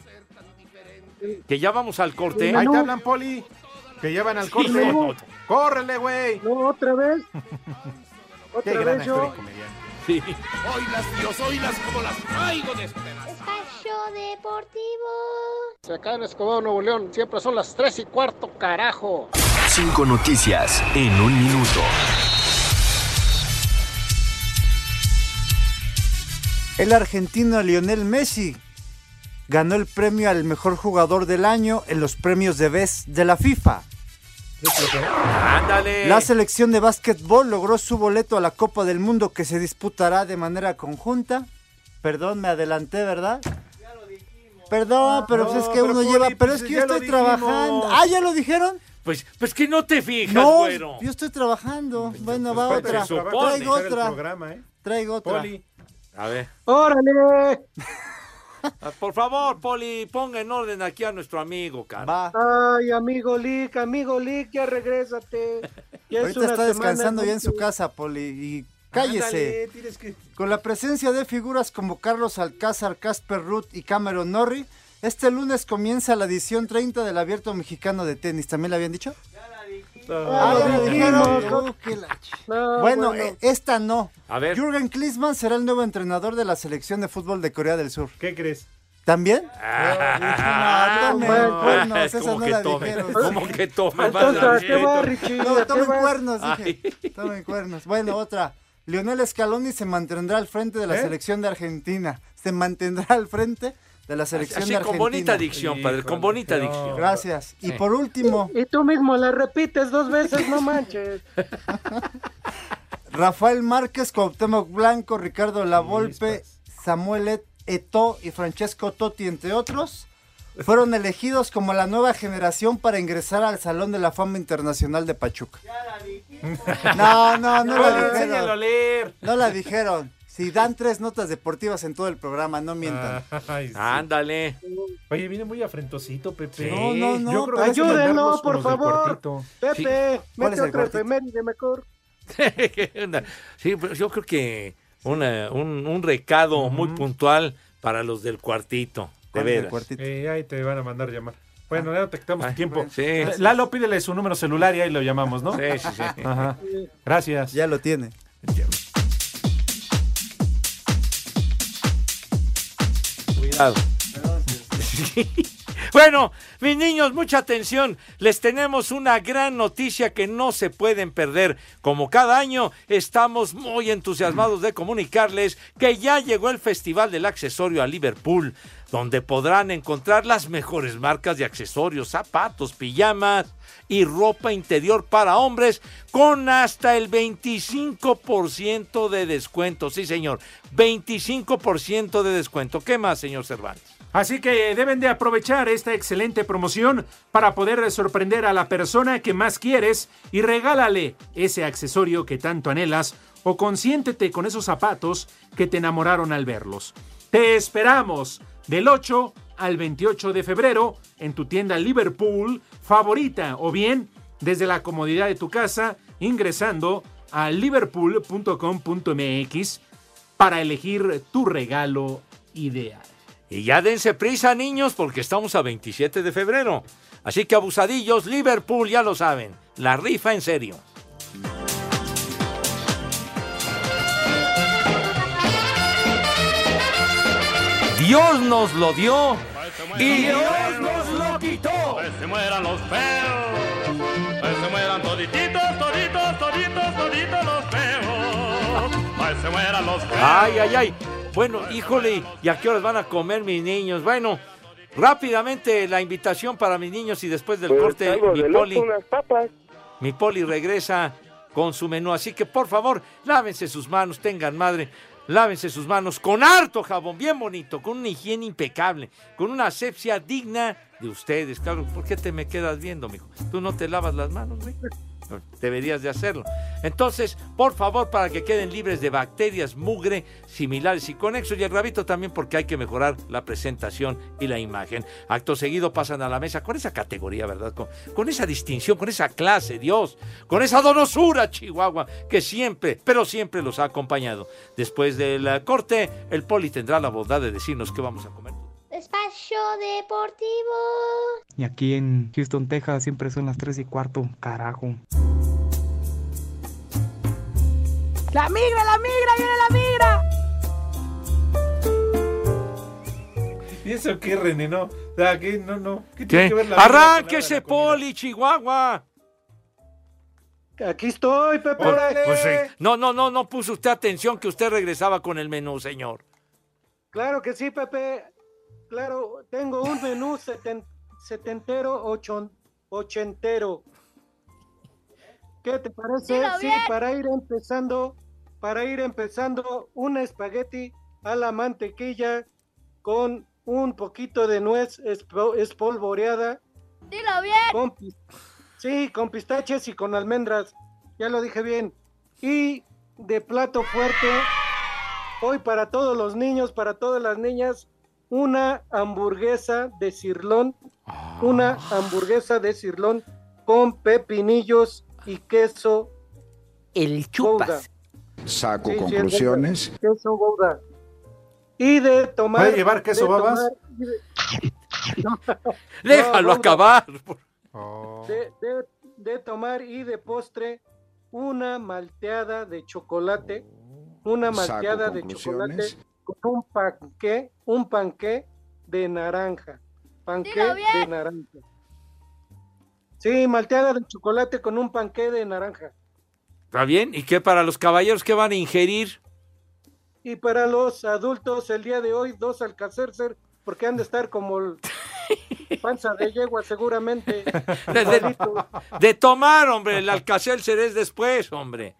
Que ya vamos al corte. Ahí te hablan, Poli, que llevan al Sí, corte. no. ¡Córrele, güey! No, otra vez. Qué Otra gran vez yo. Sí. Dios, oilas como las traigo de. Espacio Deportivo. Acá en Escobedo, Nuevo León, siempre son las tres y cuarto, carajo. Cinco noticias en un minuto. El argentino Lionel Messi ganó el premio al mejor jugador del año en los premios de Best de la FIFA. Ándale. La selección de básquetbol logró su boleto a la Copa del Mundo que se disputará de manera conjunta. Perdón, me adelanté, ¿verdad? Perdón, pero No, pues es que pero uno Poli, lleva. Pero pues es que ya yo lo estoy dijimos. trabajando. Ah, ¿ya lo dijeron? Pues, pues que no te fijas, No, güero. yo estoy trabajando. Bueno, va Pues otra. es Traigo el otra. programa, ¿eh? Traigo otra. Poli. A ver. ¡Órale! Ah, Por favor, Poli, ponga en orden aquí a nuestro amigo, cara. Va. Ay, amigo Lick, amigo Lick, ya regrésate. Ya es Ahorita una está semana descansando ya en su casa, Poli. Y cállese. Ándale, que... Con la presencia de figuras como Carlos Alcázar, Casper Ruth y Cameron Norrie, este lunes comienza la edición 30 del Abierto Mexicano de Tenis. ¿También la habían dicho? Ah, ya dijeron. dijimos. Uh, qué la ch- No, bueno, bueno. eh, esta no. A ver. Jürgen Klinsmann será el nuevo entrenador de la selección de fútbol de Corea del Sur. ¿Qué crees? ¿También? Ah, No, tomen no, cuernos, esa ¿cómo no que la tome? dijeron. ¿Cómo que tome? Entonces, Vas a ¿a qué va, decir. Richie? No, ¿A qué tomen cuernos, dije. Ay. Tomen cuernos. Bueno, otra. Lionel Scaloni se mantendrá al frente de la ¿Eh? selección de Argentina. Se mantendrá al frente de la selección Así, de con Argentina. bonita dicción, padre, con bonita dicción. Gracias. Y por último, Y tú mismo la repites dos veces, no manches. Rafael Márquez, Cuauhtémoc Blanco, Ricardo Lavolpe, Samuel Et- Eto'o y Francesco Totti, entre otros, fueron elegidos como la nueva generación para ingresar al Salón de la Fama Internacional de Pachuca. No, no, no la a dijeron. leer. No la dijeron. Si dan tres notas deportivas en todo el programa, no mientan. Ay, sí. Ándale. Oye, viene muy afrentosito, Pepe. No, no, no, Yo creo que hay que Ayúdenlo, por favor. cuartito. Pepe, ¿Cuál es mete el otra efeméride mejor. Sí, pues yo creo que una- un, un recado muy puntual para los del cuartito, de ¿Cuál es el veras. cuartito? Eh, ahí te van a mandar llamar. Bueno, ya te quitamos Ay, tiempo. sí. Lalo, pídele su número celular y ahí lo llamamos, ¿no? Sí, sí, sí. Ajá. Gracias. Ya lo tiene. Cuidado. Bueno, mis niños, mucha atención. Les tenemos una gran noticia que no se pueden perder. Como cada año, estamos muy entusiasmados de comunicarles que ya llegó el Festival del Accesorio a Liverpool, donde podrán encontrar las mejores marcas de accesorios, zapatos, pijamas y ropa interior para hombres con hasta el 25% de descuento. Sí, señor, 25% de descuento. ¿Qué más, señor Cervantes? Así que deben de aprovechar esta excelente promoción para poder sorprender a la persona que más quieres y regálale ese accesorio que tanto anhelas o consiéntete con esos zapatos que te enamoraron al verlos. Te esperamos del 8 al 28 de febrero en tu tienda Liverpool favorita o bien desde la comodidad de tu casa ingresando a liverpool.com.mx para elegir tu regalo ideal. Y ya dense prisa, niños, porque estamos a 27 de febrero. Así que abusadillos, Liverpool, ya lo saben. La rifa en serio. Dios nos lo dio y Dios nos lo quitó. Que se mueran los feos. Que se mueran todititos, toditos, toditos, toditos los feos. Que se mueran los feos. Ay, ay, ay. Bueno, híjole, ¿y a qué horas van a comer mis niños? Bueno, rápidamente la invitación para mis niños y después del Pues, corte, mi de poli, unas papas. mi poli regresa con su menú. Así que por favor, lávense sus manos, tengan madre. Lávense sus manos con harto jabón, bien bonito, con una higiene impecable, con una asepsia digna de ustedes. Claro, ¿por qué te me quedas viendo, mijo? ¿Tú no te lavas las manos, güey? Deberías de hacerlo. Entonces, por favor, para que queden libres de bacterias, mugre, similares y conexos, y el rabito también porque hay que mejorar la presentación y la imagen. Acto seguido pasan a la mesa con esa categoría, ¿verdad? Con, con esa distinción, con esa clase, Dios, con esa donosura, Chihuahua, que siempre, pero siempre los ha acompañado. Después del corte, el poli tendrá la bondad de decirnos qué vamos a comer. Espacio Deportivo. Y aquí en Houston, Texas, siempre son las 3 y cuarto. Carajo. ¡La migra, la migra! ¡Viene la migra! ¿Y eso qué, René? No, o sea, ¿qué? no, no. ¿Qué ¿Qué? tiene que ver la ¡Arránquese, poli, Chihuahua! Aquí estoy, Pepe. Pues sí. No, no, no, no puso usted atención que usted regresaba con el menú, señor. Claro que sí, Pepe. Claro, tengo un menú seten- setentero, ochon- ochentero. ¿Qué te parece? Sí, para ir empezando, para ir empezando, un espagueti a la mantequilla con un poquito de nuez espo- espolvoreada. Dilo bien. Con, sí, con pistaches y con almendras. Ya lo dije bien. Y de plato fuerte, hoy para todos los niños, para todas las niñas, una hamburguesa de cirlón. Una hamburguesa de cirlón con pepinillos y queso. El chupas. Saco Sí, conclusiones. queso Gouda. Y de tomar. ¿Puede llevar queso de babas? tomar- y de- No, Déjalo acabar. de, de- de tomar y de postre una malteada de chocolate, una Saco malteada de chocolate con un panqué, un panqué de naranja. Panqué de naranja. Sí, malteada de chocolate con un panqué de naranja. ¿Está bien? ¿Y qué para los caballeros que van a ingerir? Y para los adultos, el día de hoy, dos alcacercer, porque han de estar como el panza de yegua seguramente. De, de- de tomar, hombre, el alcacelcer es después, hombre.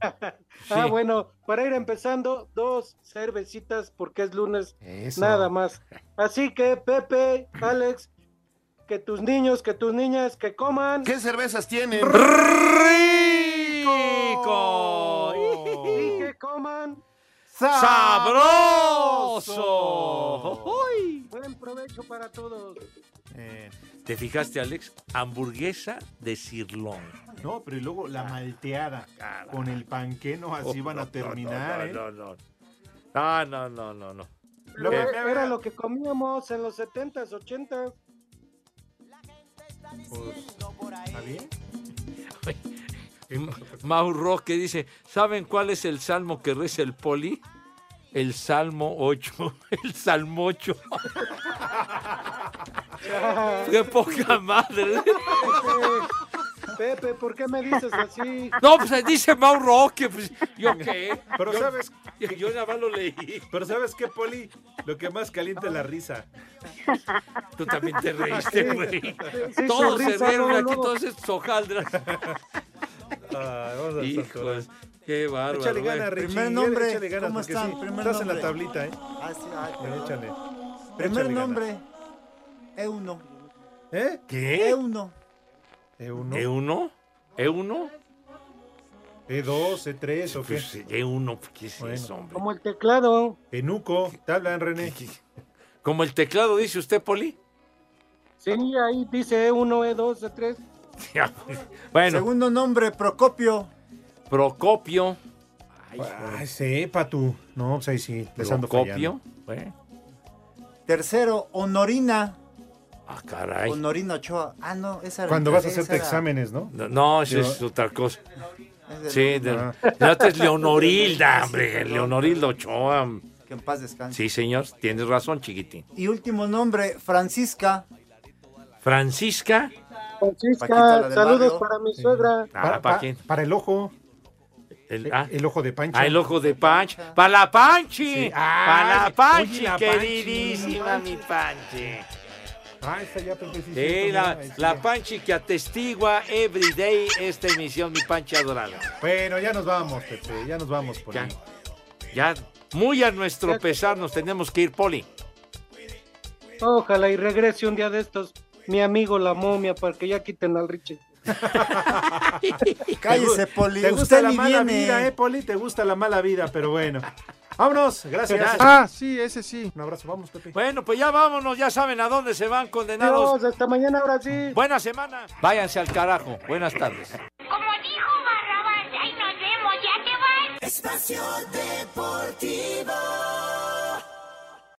Ah, Sí. bueno, para ir empezando, dos cervecitas porque es lunes, Eso. nada más. Así que, Pepe, Alex, que tus niños, que tus niñas, que coman. ¿Qué cervezas tienen? ¡Rico! Y que coman. ¡Sabroso! ¡Uy! Buen provecho para todos. Eh, ¿Te fijaste, Alex? Hamburguesa de cirlón. no, pero y luego la malteada con el panqué, no, así Oh, van a no, terminar, no, ¿eh? no, no, no, no, no, no, no. Lo- Eh, era lo que comíamos en los 70s, 80s. ¿Está bien? Mauro que dice, ¿saben cuál es el salmo que reza el poli? El Salmo 8, el Salmo 8. ¡Qué poca madre! Pepe, ¿por qué me dices así? No, pues dice Mauro que pues, ¿yo qué? Pero Yo- sabes, yo, yo nada más lo leí. pero sabes qué, Poli, lo que más calienta es la risa. Tú también te reíste, güey. sí, todos se risa, no, aquí, no. todos estos hojaldras. Ah, vamos a Hijos, qué bárbaro. Échale ganas, Richie. Primer nombre, échale ganas, ¿cómo porque están? sí, Primer estás en la nombre. tablita, ¿eh? Ah, sí, ay. Échale. Primer Échale nombre, Euno. ¿Eh? ¿Qué? Euno. ¿E1? ¿E1? ¿E1? ¿E2? ¿E3 o qué? Pues, E1, ¿qué es Bueno. eso, hombre? Como el teclado. Enuco, te hablan, René. Como el teclado dice usted, Poli. Sí, ahí dice E E1, E2, E3. Ya, pues. bueno, Segundo nombre, Procopio. Procopio. Ay, sepa tú. No, pues ahí sí, les ando fallando. Procopio. Bueno. Tercero, Honorina. Ah, caray. Honorina Ochoa. Ah, no, esa era. Cuando vas a esa hacerte era- exámenes, ¿no? No, no, eso es otra cosa. es de- Sí, de, Ah. la otra es Leonorilda, hombre. Leonorilda Ochoa. Que en paz descanse. Sí, señor, tienes razón, chiquitín. Y último nombre, Francisca. Francisca. Francisca, saludos barrio. para mi suegra. Ah, Para, ¿para pa- quién? para el ojo. El, ah, El ojo de Pancho. ah, el ojo de Panchi. ¡Para la Panchi! Sí. ¡Para Panchi, la Panchi. queridísima mi Panchi! Ah, está ya, Pepe. Sí, la, ahí la. Panchi que atestigua everyday esta emisión, mi Panchi adorada. Bueno, ya nos vamos, Pepe. Ya nos vamos, Poli. Ya, ya, muy a nuestro pesar nos tenemos que ir, Poli. Ojalá y regrese un día de estos mi amigo la momia para que ya quiten al Richie. Cállese, Poli. Te gusta Usted la mala viene. vida, ¿eh, Poli? Te gusta la mala vida, pero bueno. Vámonos, gracias. Ah, sí, ese sí. Un abrazo, vamos, Pepe. Bueno, pues ya vámonos, ya saben a dónde se van condenados. Adiós, hasta mañana ahora sí. Buena semana. Váyanse al carajo. Buenas tardes. Como dijo Barrabás, ahí nos vemos, ya te vas. Espacio Deportivo.